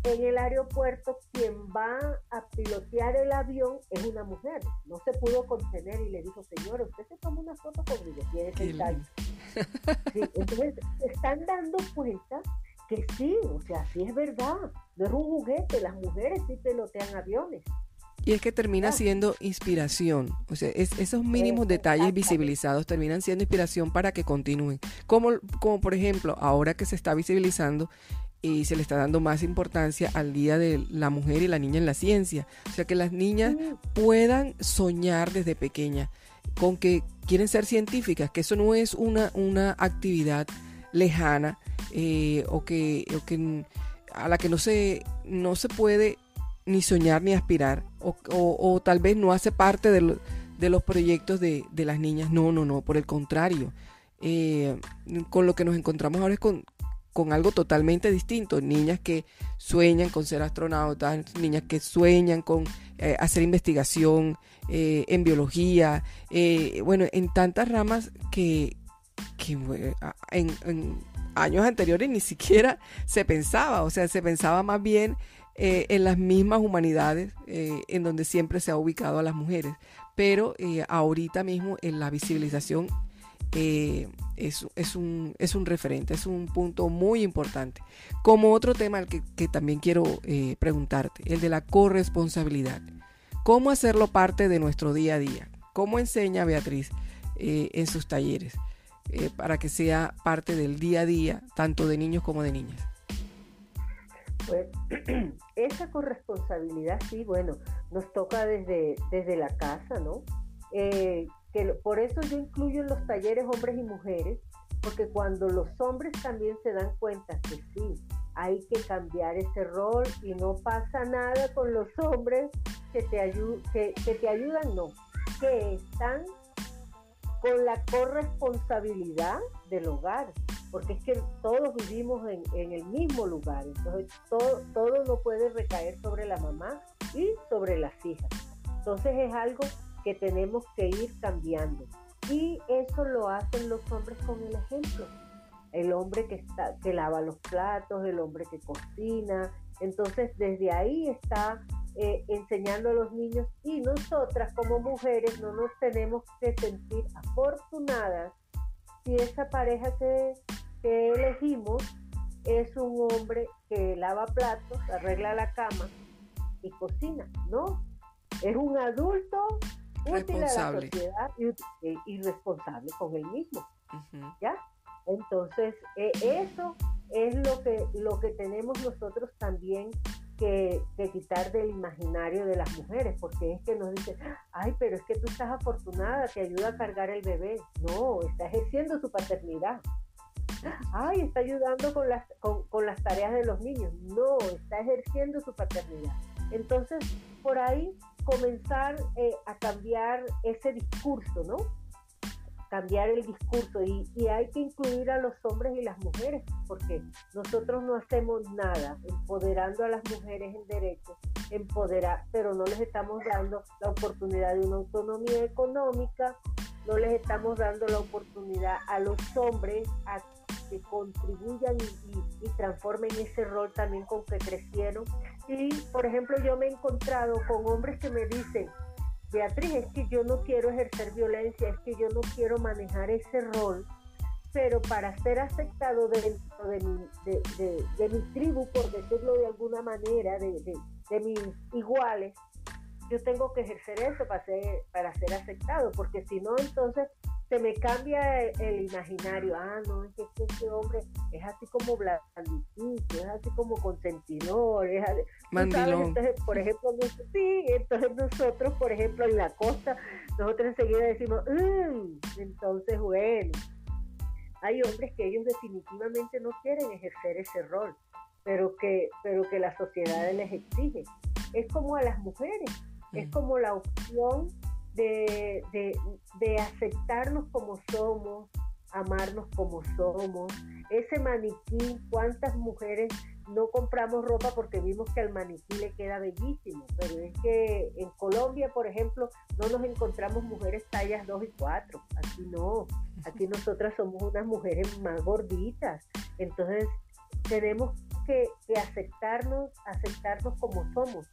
en el aeropuerto quien va a pilotear el avión es una mujer. No se pudo contener y le dijo, señora, usted se toma una foto conmigo, tiene. Sí, entonces, están dando cuenta que sí, o sea, sí es verdad, no es un juguete, las mujeres sí pilotean aviones. Y es que termina siendo inspiración. O sea, esos mínimos detalles visibilizados terminan siendo inspiración para que continúen. Como, como por ejemplo, ahora que se está visibilizando y se le está dando más importancia al Día de la Mujer y la Niña en la Ciencia. O sea, que las niñas puedan soñar desde pequeña con que quieren ser científicas, que eso no es una, una actividad lejana eh, o, que, o que a la que no se, no se puede ni soñar ni aspirar, o, o, tal vez no hace parte de, de los proyectos de, de, las niñas. No, no, no, por el contrario. Eh, con lo que nos encontramos ahora es con, con algo totalmente distinto. Niñas que sueñan con ser astronautas, niñas que sueñan con eh, hacer investigación eh, en biología, bueno, en tantas ramas que, que en, en, años anteriores ni siquiera se pensaba, o sea, se pensaba más bien eh, en las mismas humanidades eh, en donde siempre se ha ubicado a las mujeres. Pero eh, ahorita mismo en la visibilización es, es, un, es un referente, es un punto muy importante. Como otro tema que, que también quiero preguntarte, el de la corresponsabilidad. ¿Cómo hacerlo parte de nuestro día a día? ¿Cómo enseña Beatriz en sus talleres para que sea parte del día a día, tanto de niños como de niñas? Pues esa corresponsabilidad, sí, bueno, nos toca desde, desde la casa, ¿no? Eh, que por eso yo incluyo en los talleres hombres y mujeres, porque cuando los hombres también se dan cuenta que sí, hay que cambiar ese rol y no pasa nada con los hombres que te, que, que te ayudan, no, que están con la corresponsabilidad del hogar, porque es que todos vivimos en, el mismo lugar, entonces todo, todo no puede recaer sobre la mamá y sobre las hijas. Entonces es algo que tenemos que ir cambiando. Y eso lo hacen los hombres con el ejemplo. El hombre que, está, que lava los platos, el hombre que cocina. Entonces desde ahí está eh, enseñando a los niños y nosotras como mujeres no nos tenemos que sentir afortunadas si esa pareja que, elegimos es un hombre que lava platos, arregla la cama y cocina, ¿no? Es un adulto útil a la sociedad y, responsable con él mismo, ¿ya? Entonces, e, eso es lo que, lo que tenemos nosotros también que, quitar del imaginario de las mujeres, porque es que nos dicen, ay, pero es que tú estás afortunada, te ayuda a cargar el bebé. No, está ejerciendo su paternidad. Ay, está ayudando con las, con, las tareas de los niños. No, está ejerciendo su paternidad. Entonces, por ahí comenzar eh, a cambiar ese discurso, ¿no? Cambiar el discurso y, hay que incluir a los hombres y las mujeres, porque nosotros no hacemos nada empoderando a las mujeres en derechos, empoderar, pero no les estamos dando la oportunidad de una autonomía económica, no les estamos dando la oportunidad a los hombres a que contribuyan y, y transformen ese rol también con que crecieron. Y, por ejemplo, yo me he encontrado con hombres que me dicen, Beatriz, es que yo no quiero ejercer violencia, es que yo no quiero manejar ese rol, pero para ser aceptado dentro de mi, de, mi tribu, por decirlo de alguna manera, de, mis iguales, yo tengo que ejercer eso para ser, para ser aceptado, porque si no, entonces se me cambia el, imaginario. Ah, no, es que este hombre es así como blandito, es así como consentidor, es así, Entonces, por ejemplo, sí, entonces nosotros, por ejemplo, en la costa, nosotros enseguida decimos, mm", entonces, bueno, hay hombres que ellos definitivamente no quieren ejercer ese rol, pero que, pero que la sociedad les exige. Es como a las mujeres, es como la opción de, aceptarnos como somos, amarnos como somos. Ese maniquí, ¿cuántas mujeres no compramos ropa porque vimos que al maniquí le queda bellísimo? Pero es que en Colombia, por ejemplo, no nos encontramos mujeres tallas 2 y 4. Aquí no. Aquí nosotras somos unas mujeres más gorditas. Entonces, tenemos que, que aceptarnos, aceptarnos como somos.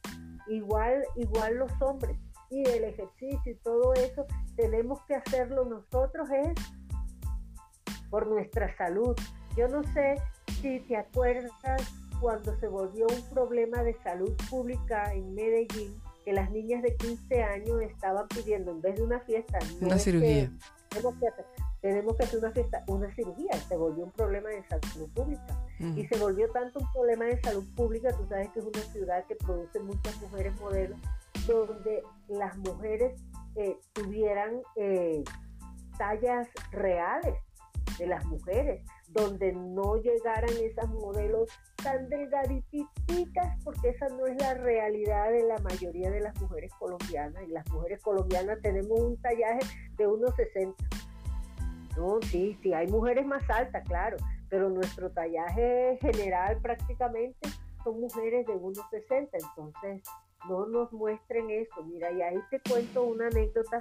Igual, igual los hombres y el ejercicio y todo eso, tenemos que hacerlo nosotros es por nuestra salud. Yo no sé si te acuerdas cuando se volvió un problema de salud pública en Medellín, que las niñas de 15 años estaban pidiendo, en vez de una fiesta, una cirugía. tenemos, que hacer, tenemos que hacer una fiesta, una cirugía. Se volvió un problema de salud pública. Y se volvió tanto un problema de salud pública, tú sabes que es una ciudad que produce muchas mujeres modelos donde las mujeres eh, tuvieran eh, tallas reales de las mujeres, donde no llegaran esas modelos tan delgadititas, porque esa no es la realidad de la mayoría de las mujeres colombianas. Y las mujeres colombianas tenemos un tallaje de 1,60. No, sí, sí, hay mujeres más altas, claro, pero nuestro tallaje general prácticamente son mujeres de 1,60. Entonces, no nos muestren eso. Mira, y ahí te cuento una anécdota.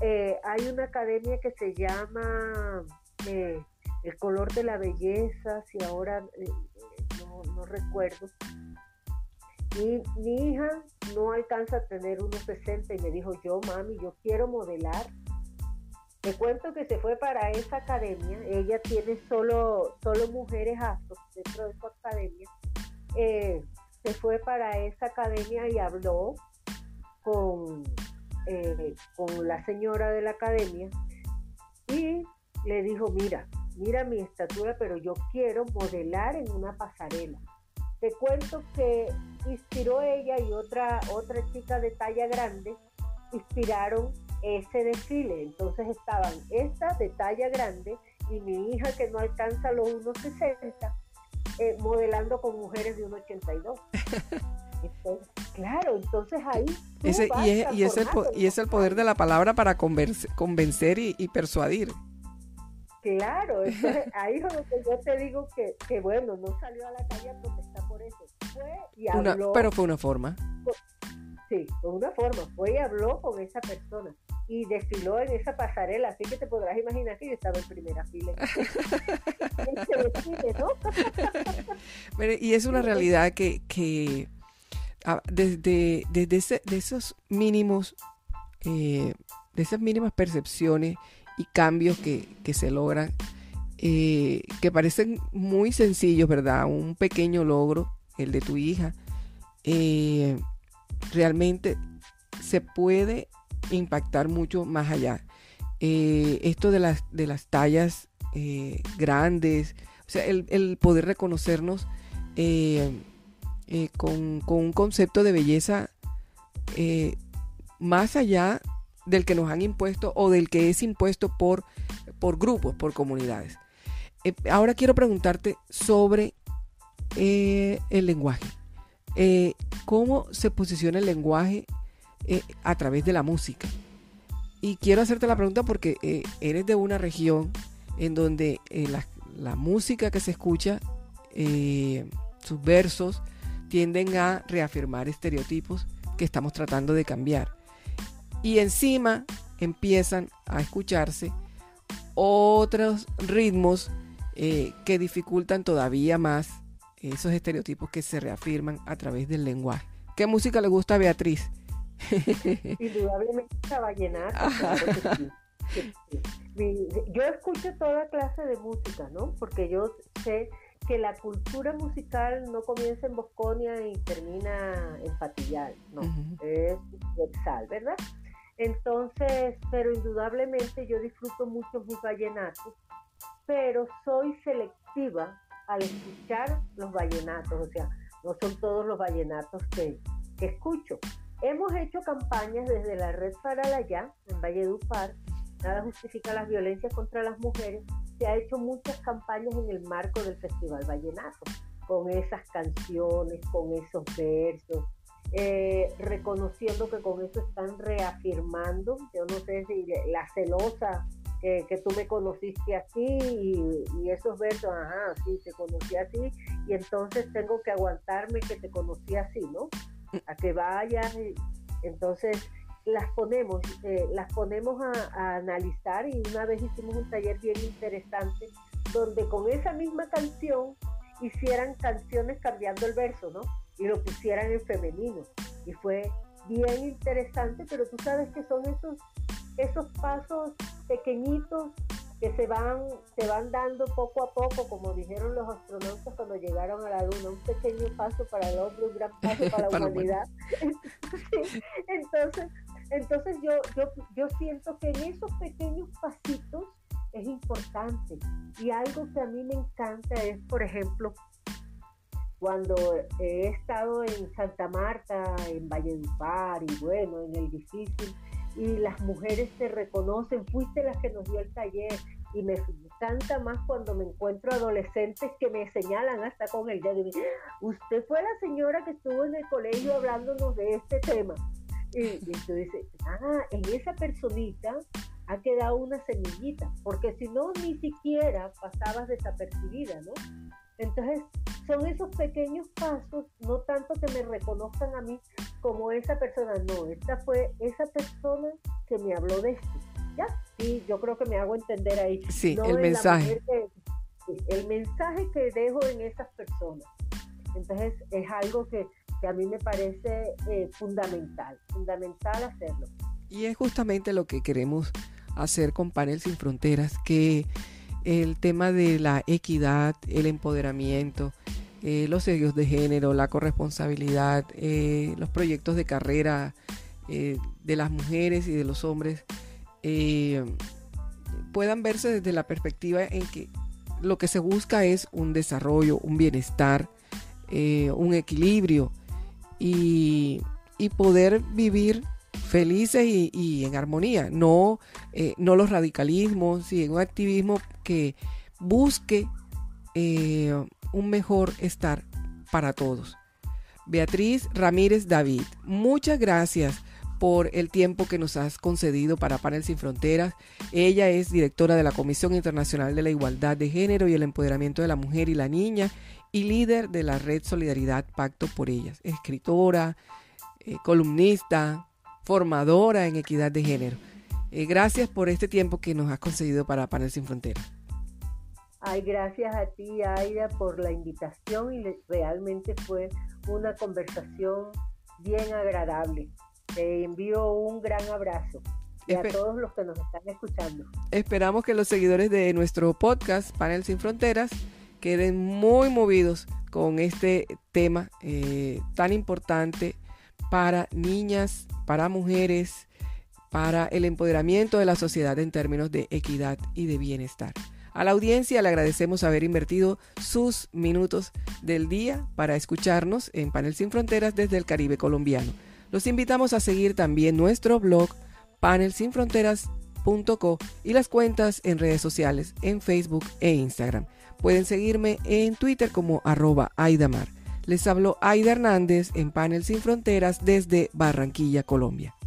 Eh, hay una academia que se llama eh, El color de la belleza, si ahora eh, no, recuerdo. Y mi hija no alcanza a tener unos 60 y me dijo, yo mami, yo quiero modelar. Te cuento que se fue para esa academia. Ella tiene solo, solo mujeres astros dentro de su academia. Se fue para esa academia y habló con, eh, con la señora de la academia y le dijo, mira, mira mi estatura, pero yo quiero modelar en una pasarela. Te cuento que inspiró ella y otra, otra chica de talla grande, inspiraron ese desfile. Entonces estaban esta de talla grande y mi hija que no alcanza los 1,60 eh, modelando con mujeres de 1,82. claro, entonces ahí... y, es, y, es el, y es el poder de la palabra para convencer y, persuadir. Claro, ahí es donde yo te digo que, bueno, no salió a la calle a protestar por eso. Fue y habló, pero fue una forma. Sí, fue una forma. Fue y habló con esa persona y desfiló en esa pasarela, así que te podrás imaginar que yo estaba en primera fila. y es una realidad que, que ah, desde, desde de esos mínimos, eh, de esas mínimas percepciones y cambios que, se logran, eh, que parecen muy sencillos, ¿verdad? Un pequeño logro, el de tu hija, eh, realmente se puede impactar mucho más allá. Eh, esto de las, de las tallas eh, grandes, o sea, el, poder reconocernos eh, con, un concepto de belleza más allá del que nos han impuesto o del que es impuesto por, por grupos, por comunidades. ahora quiero preguntarte sobre el lenguaje. ¿Cómo se posiciona el lenguaje eh, a través de la música. Y quiero hacerte la pregunta porque eh, eres de una región en donde eh, la, música que se escucha, sus versos, tienden a reafirmar estereotipos que estamos tratando de cambiar. Y encima empiezan a escucharse otros ritmos que dificultan todavía más esos estereotipos que se reafirman a través del lenguaje. ¿Qué música le gusta a Beatriz? Indudablemente la vallenata, claro que sí. Yo escucho toda clase de música, ¿no? Porque yo sé que la cultura musical no comienza en Bosconia y termina en Patillal, no, es universal, ¿verdad? Entonces, pero indudablemente yo disfruto mucho mis vallenatos, pero soy selectiva al escuchar los vallenatos, o sea, no son todos los vallenatos que, que escucho. Hemos hecho campañas desde la Red Ya en Valledupar, Nada justifica las violencias contra las mujeres. Se ha hecho muchas campañas en el marco del Festival Vallenato, con esas canciones, con esos versos, eh, reconociendo que con eso están reafirmando, yo no sé si la celosa que, tú me conociste así y, y, esos versos, ajá, sí, te conocí así y entonces tengo que aguantarme que te conocí así, ¿no? A que vayan. Entonces las ponemos, eh, las ponemos a, analizar y una vez hicimos un taller bien interesante donde con esa misma canción hicieran canciones cambiando el verso, ¿no? Y lo pusieran en femenino. Y fue bien interesante, pero tú sabes que son esos, esos pasos pequeñitos que se van, se van dando poco a poco, como dijeron los astronautas cuando llegaron a la Luna, un pequeño paso para el hombre, un gran paso para la humanidad. entonces, entonces yo, yo, yo siento que en esos pequeños pasitos es importante. Y algo que a mí me encanta es, por ejemplo, cuando he estado en Santa Marta, en Valledupar y bueno, en el difícil, y las mujeres te reconocen, fuiste la que nos dio el taller y me encanta más cuando me encuentro adolescentes que me señalan hasta con el dedo. Usted fue la señora que estuvo en el colegio hablándonos de este tema. Y, y dices, ah, en esa personita ha quedado una semillita, porque si no, ni siquiera pasabas desapercibida, ¿no? Entonces, son esos pequeños pasos, no tanto que me reconozcan a mí como esa persona, no, esta fue esa persona que me habló de esto, ¿ya? Sí, yo creo que me hago entender ahí. Sí, el mensaje. el mensaje que dejo en esas personas. Entonces, es algo que, a mí me parece eh, fundamental, fundamental hacerlo. Y es justamente lo que queremos hacer con Panel Sin Fronteras, que el tema de la equidad, el empoderamiento, eh, los sellos de género, la corresponsabilidad, eh, los proyectos de carrera eh, de las mujeres y de los hombres puedan verse desde la perspectiva en que lo que se busca es un desarrollo, un bienestar, un equilibrio y, poder vivir felices y, en armonía, no, no los radicalismos y un activismo que busque un mejor estar para todos. Beatriz Ramírez David, muchas gracias por el tiempo que nos has concedido para Panel Sin Fronteras. Ella es directora de la Comisión Internacional de la Igualdad de Género y el Empoderamiento de la Mujer y la Niña y líder de la Red Solidaridad Pacto por Ellas. Escritora, eh, columnista, formadora en equidad de género. Eh, gracias por este tiempo que nos has concedido para Panel Sin Fronteras. Ay, gracias a ti, Aida, por la invitación y realmente fue una conversación bien agradable. Te envío un gran abrazo y a todos los que nos están escuchando. Esperamos que los seguidores de nuestro podcast Panel Sin Fronteras queden muy movidos con este tema eh, tan importante para niñas, para mujeres, para el empoderamiento de la sociedad en términos de equidad y de bienestar. A la audiencia le agradecemos haber invertido sus minutos del día para escucharnos en Panel Sin Fronteras desde el Caribe colombiano. Los invitamos a seguir también nuestro blog panelsinfronteras.co y las cuentas en redes sociales en Facebook e Instagram. Pueden seguirme en Twitter como arroba Aidamar. Les hablo Aida Hernández en Panel Sin Fronteras desde Barranquilla, Colombia.